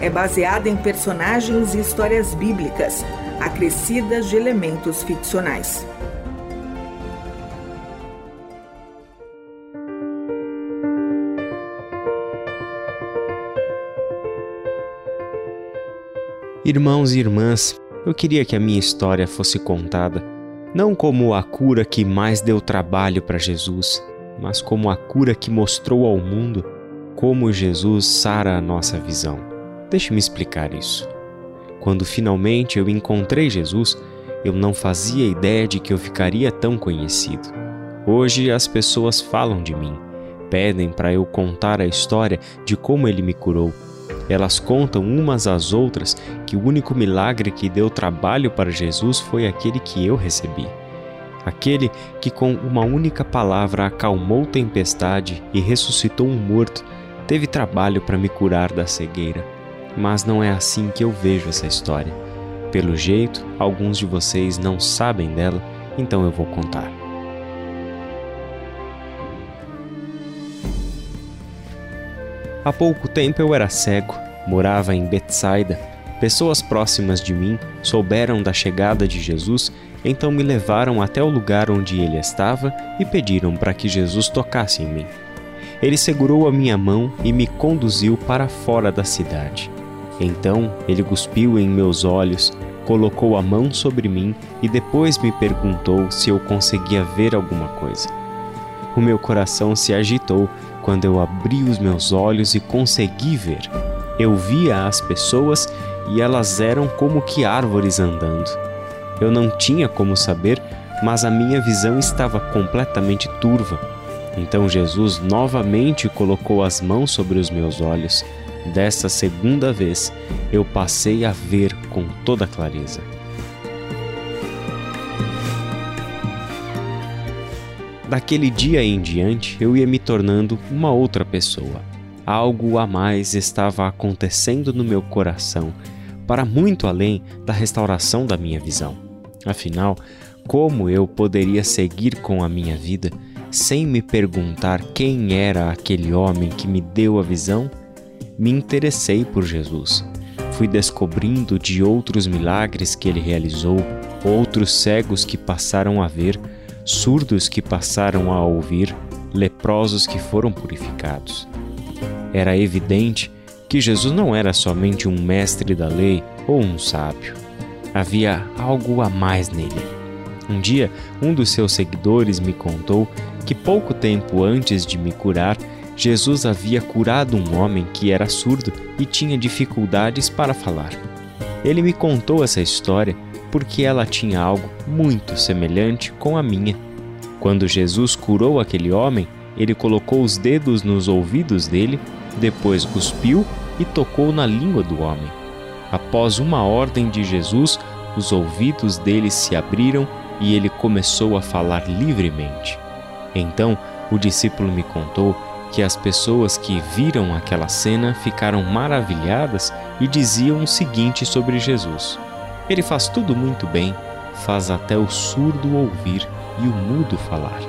é baseada em personagens e histórias bíblicas, acrescidas de elementos ficcionais. Irmãos e irmãs, eu queria que a minha história fosse contada não como a cura que mais deu trabalho para Jesus, mas como a cura que mostrou ao mundo como Jesus sara a nossa visão. Deixe-me explicar isso. Quando finalmente eu encontrei Jesus, eu não fazia ideia de que eu ficaria tão conhecido. Hoje as pessoas falam de mim, pedem para eu contar a história de como ele me curou elas contam umas às outras que o único milagre que deu trabalho para Jesus foi aquele que eu recebi. Aquele que, com uma única palavra, acalmou tempestade e ressuscitou um morto, teve trabalho para me curar da cegueira. Mas não é assim que eu vejo essa história. Pelo jeito, alguns de vocês não sabem dela, então eu vou contar. Há pouco tempo eu era cego, morava em Betsaida. Pessoas próximas de mim souberam da chegada de Jesus, então me levaram até o lugar onde ele estava e pediram para que Jesus tocasse em mim. Ele segurou a minha mão e me conduziu para fora da cidade. Então ele cuspiu em meus olhos, colocou a mão sobre mim e depois me perguntou se eu conseguia ver alguma coisa. O meu coração se agitou quando eu abri os meus olhos e consegui ver. Eu via as pessoas e elas eram como que árvores andando. Eu não tinha como saber, mas a minha visão estava completamente turva. Então Jesus novamente colocou as mãos sobre os meus olhos. Desta segunda vez, eu passei a ver com toda clareza. Daquele dia em diante, eu ia me tornando uma outra pessoa. Algo a mais estava acontecendo no meu coração, para muito além da restauração da minha visão. Afinal, como eu poderia seguir com a minha vida sem me perguntar quem era aquele homem que me deu a visão? Me interessei por Jesus. Fui descobrindo de outros milagres que ele realizou, outros cegos que passaram a ver surdos que passaram a ouvir, leprosos que foram purificados. Era evidente que Jesus não era somente um mestre da lei ou um sábio. Havia algo a mais nele. Um dia, um dos seus seguidores me contou que pouco tempo antes de me curar, Jesus havia curado um homem que era surdo e tinha dificuldades para falar. Ele me contou essa história porque ela tinha algo muito semelhante com a minha. Quando Jesus curou aquele homem, ele colocou os dedos nos ouvidos dele, depois cuspiu e tocou na língua do homem. Após uma ordem de Jesus, os ouvidos dele se abriram e ele começou a falar livremente. Então o discípulo me contou que as pessoas que viram aquela cena ficaram maravilhadas e diziam o seguinte sobre Jesus: Ele faz tudo muito bem, faz até o surdo ouvir e o mudo falar.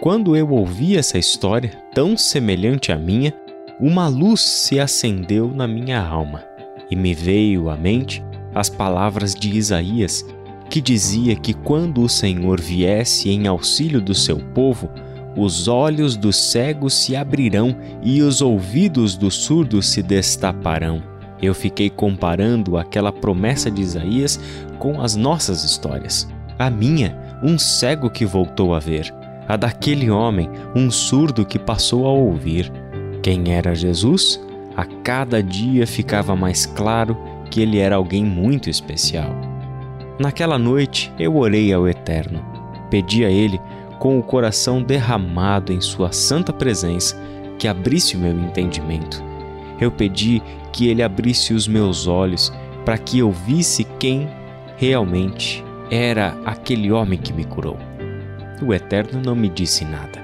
Quando eu ouvi essa história, tão semelhante à minha, uma luz se acendeu na minha alma e me veio à mente as palavras de Isaías, que dizia que quando o Senhor viesse em auxílio do seu povo, os olhos dos cegos se abrirão e os ouvidos dos surdos se destaparão. Eu fiquei comparando aquela promessa de Isaías com as nossas histórias. A minha, um cego que voltou a ver. A daquele homem, um surdo que passou a ouvir. Quem era Jesus? A cada dia ficava mais claro que ele era alguém muito especial. Naquela noite eu orei ao Eterno. Pedi a Ele, com o coração derramado em Sua santa presença, que abrisse o meu entendimento. Eu pedi que ele abrisse os meus olhos para que eu visse quem realmente era aquele homem que me curou. O Eterno não me disse nada.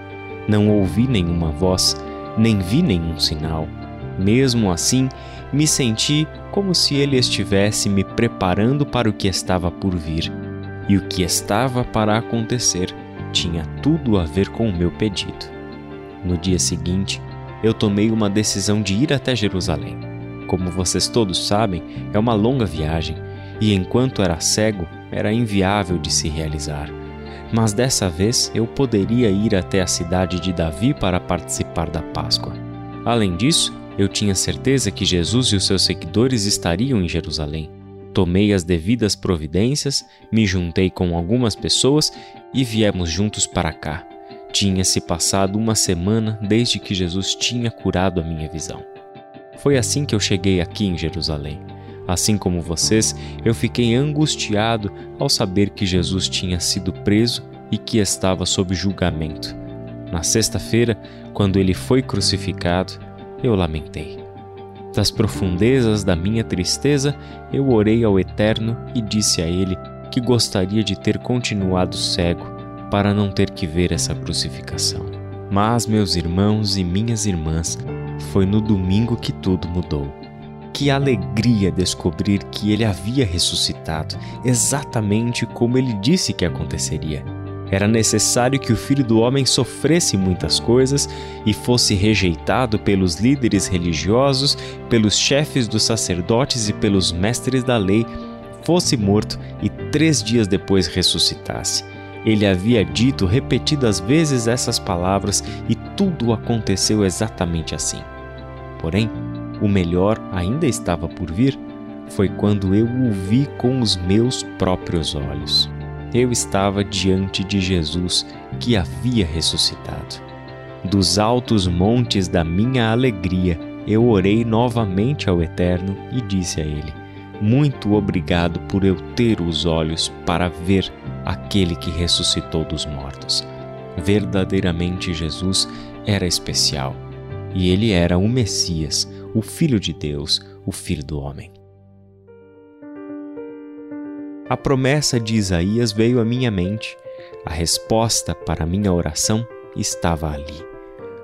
Não ouvi nenhuma voz, nem vi nenhum sinal. Mesmo assim, me senti como se ele estivesse me preparando para o que estava por vir. E o que estava para acontecer tinha tudo a ver com o meu pedido. No dia seguinte, eu tomei uma decisão de ir até Jerusalém. Como vocês todos sabem, é uma longa viagem e enquanto era cego, era inviável de se realizar. Mas dessa vez eu poderia ir até a cidade de Davi para participar da Páscoa. Além disso, eu tinha certeza que Jesus e os seus seguidores estariam em Jerusalém. Tomei as devidas providências, me juntei com algumas pessoas e viemos juntos para cá. Tinha-se passado uma semana desde que Jesus tinha curado a minha visão. Foi assim que eu cheguei aqui em Jerusalém. Assim como vocês, eu fiquei angustiado ao saber que Jesus tinha sido preso e que estava sob julgamento. Na sexta-feira, quando ele foi crucificado, eu lamentei. Das profundezas da minha tristeza, eu orei ao Eterno e disse a ele que gostaria de ter continuado cego para não ter que ver essa crucificação. Mas, meus irmãos e minhas irmãs, foi no domingo que tudo mudou. Que alegria descobrir que ele havia ressuscitado, exatamente como ele disse que aconteceria. Era necessário que o filho do homem sofresse muitas coisas e fosse rejeitado pelos líderes religiosos, pelos chefes dos sacerdotes e pelos mestres da lei, fosse morto e três dias depois ressuscitasse. Ele havia dito repetidas vezes essas palavras e tudo aconteceu exatamente assim. Porém, o melhor ainda estava por vir, foi quando eu o vi com os meus próprios olhos. Eu estava diante de Jesus que havia ressuscitado. Dos altos montes da minha alegria, eu orei novamente ao Eterno e disse a ele: Muito obrigado por eu ter os olhos para ver aquele que ressuscitou dos mortos. Verdadeiramente Jesus era especial e ele era o Messias, o Filho de Deus, o Filho do Homem. A promessa de Isaías veio à minha mente. A resposta para minha oração estava ali.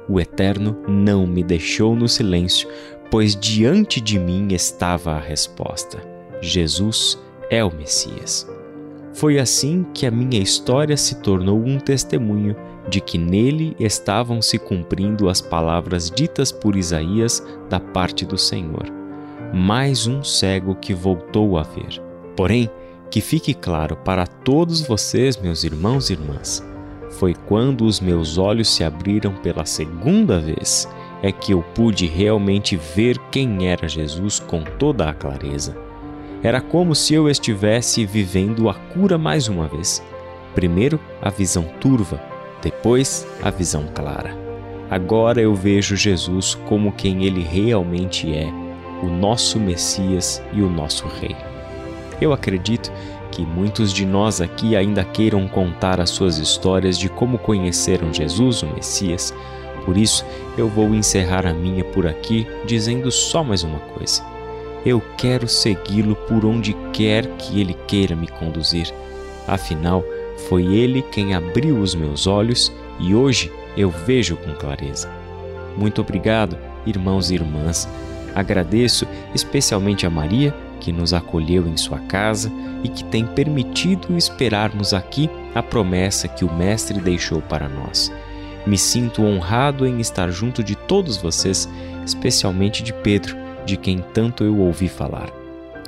O Eterno não me deixou no silêncio, pois diante de mim estava a resposta. Jesus é o Messias. Foi assim que a minha história se tornou um testemunho de que nele estavam se cumprindo as palavras ditas por Isaías da parte do Senhor. Mais um cego que voltou a ver. Porém, que fique claro para todos vocês, meus irmãos e irmãs, foi quando os meus olhos se abriram pela segunda vez é que eu pude realmente ver quem era Jesus com toda a clareza. Era como se eu estivesse vivendo a cura mais uma vez. Primeiro, a visão turva, depois, a visão clara. Agora eu vejo Jesus como quem ele realmente é, o nosso Messias e o nosso Rei. Eu acredito que muitos de nós aqui ainda queiram contar as suas histórias de como conheceram Jesus, o Messias. Por isso, eu vou encerrar a minha por aqui dizendo só mais uma coisa. Eu quero segui-lo por onde quer que ele queira me conduzir. Afinal, foi ele quem abriu os meus olhos e hoje eu vejo com clareza. Muito obrigado, irmãos e irmãs. Agradeço especialmente a Maria, que nos acolheu em sua casa e que tem permitido esperarmos aqui a promessa que o Mestre deixou para nós. Me sinto honrado em estar junto de todos vocês, especialmente de Pedro de quem tanto eu ouvi falar.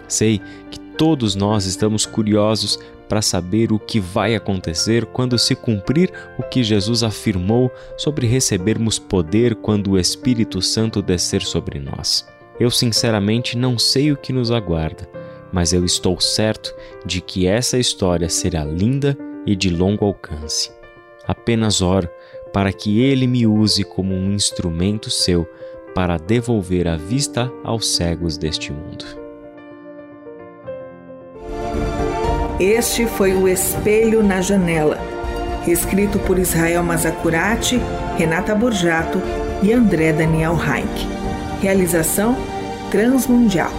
Sei que todos nós estamos curiosos para saber o que vai acontecer quando se cumprir o que Jesus afirmou sobre recebermos poder quando o Espírito Santo descer sobre nós. Eu sinceramente não sei o que nos aguarda, mas eu estou certo de que essa história será linda e de longo alcance. Apenas oro para que Ele me use como um instrumento seu para devolver a vista aos cegos deste mundo. Este foi o Espelho na Janela, escrito por Israel Mazacurati, Renata Borjato e André Daniel Heinck. Realização Transmundial.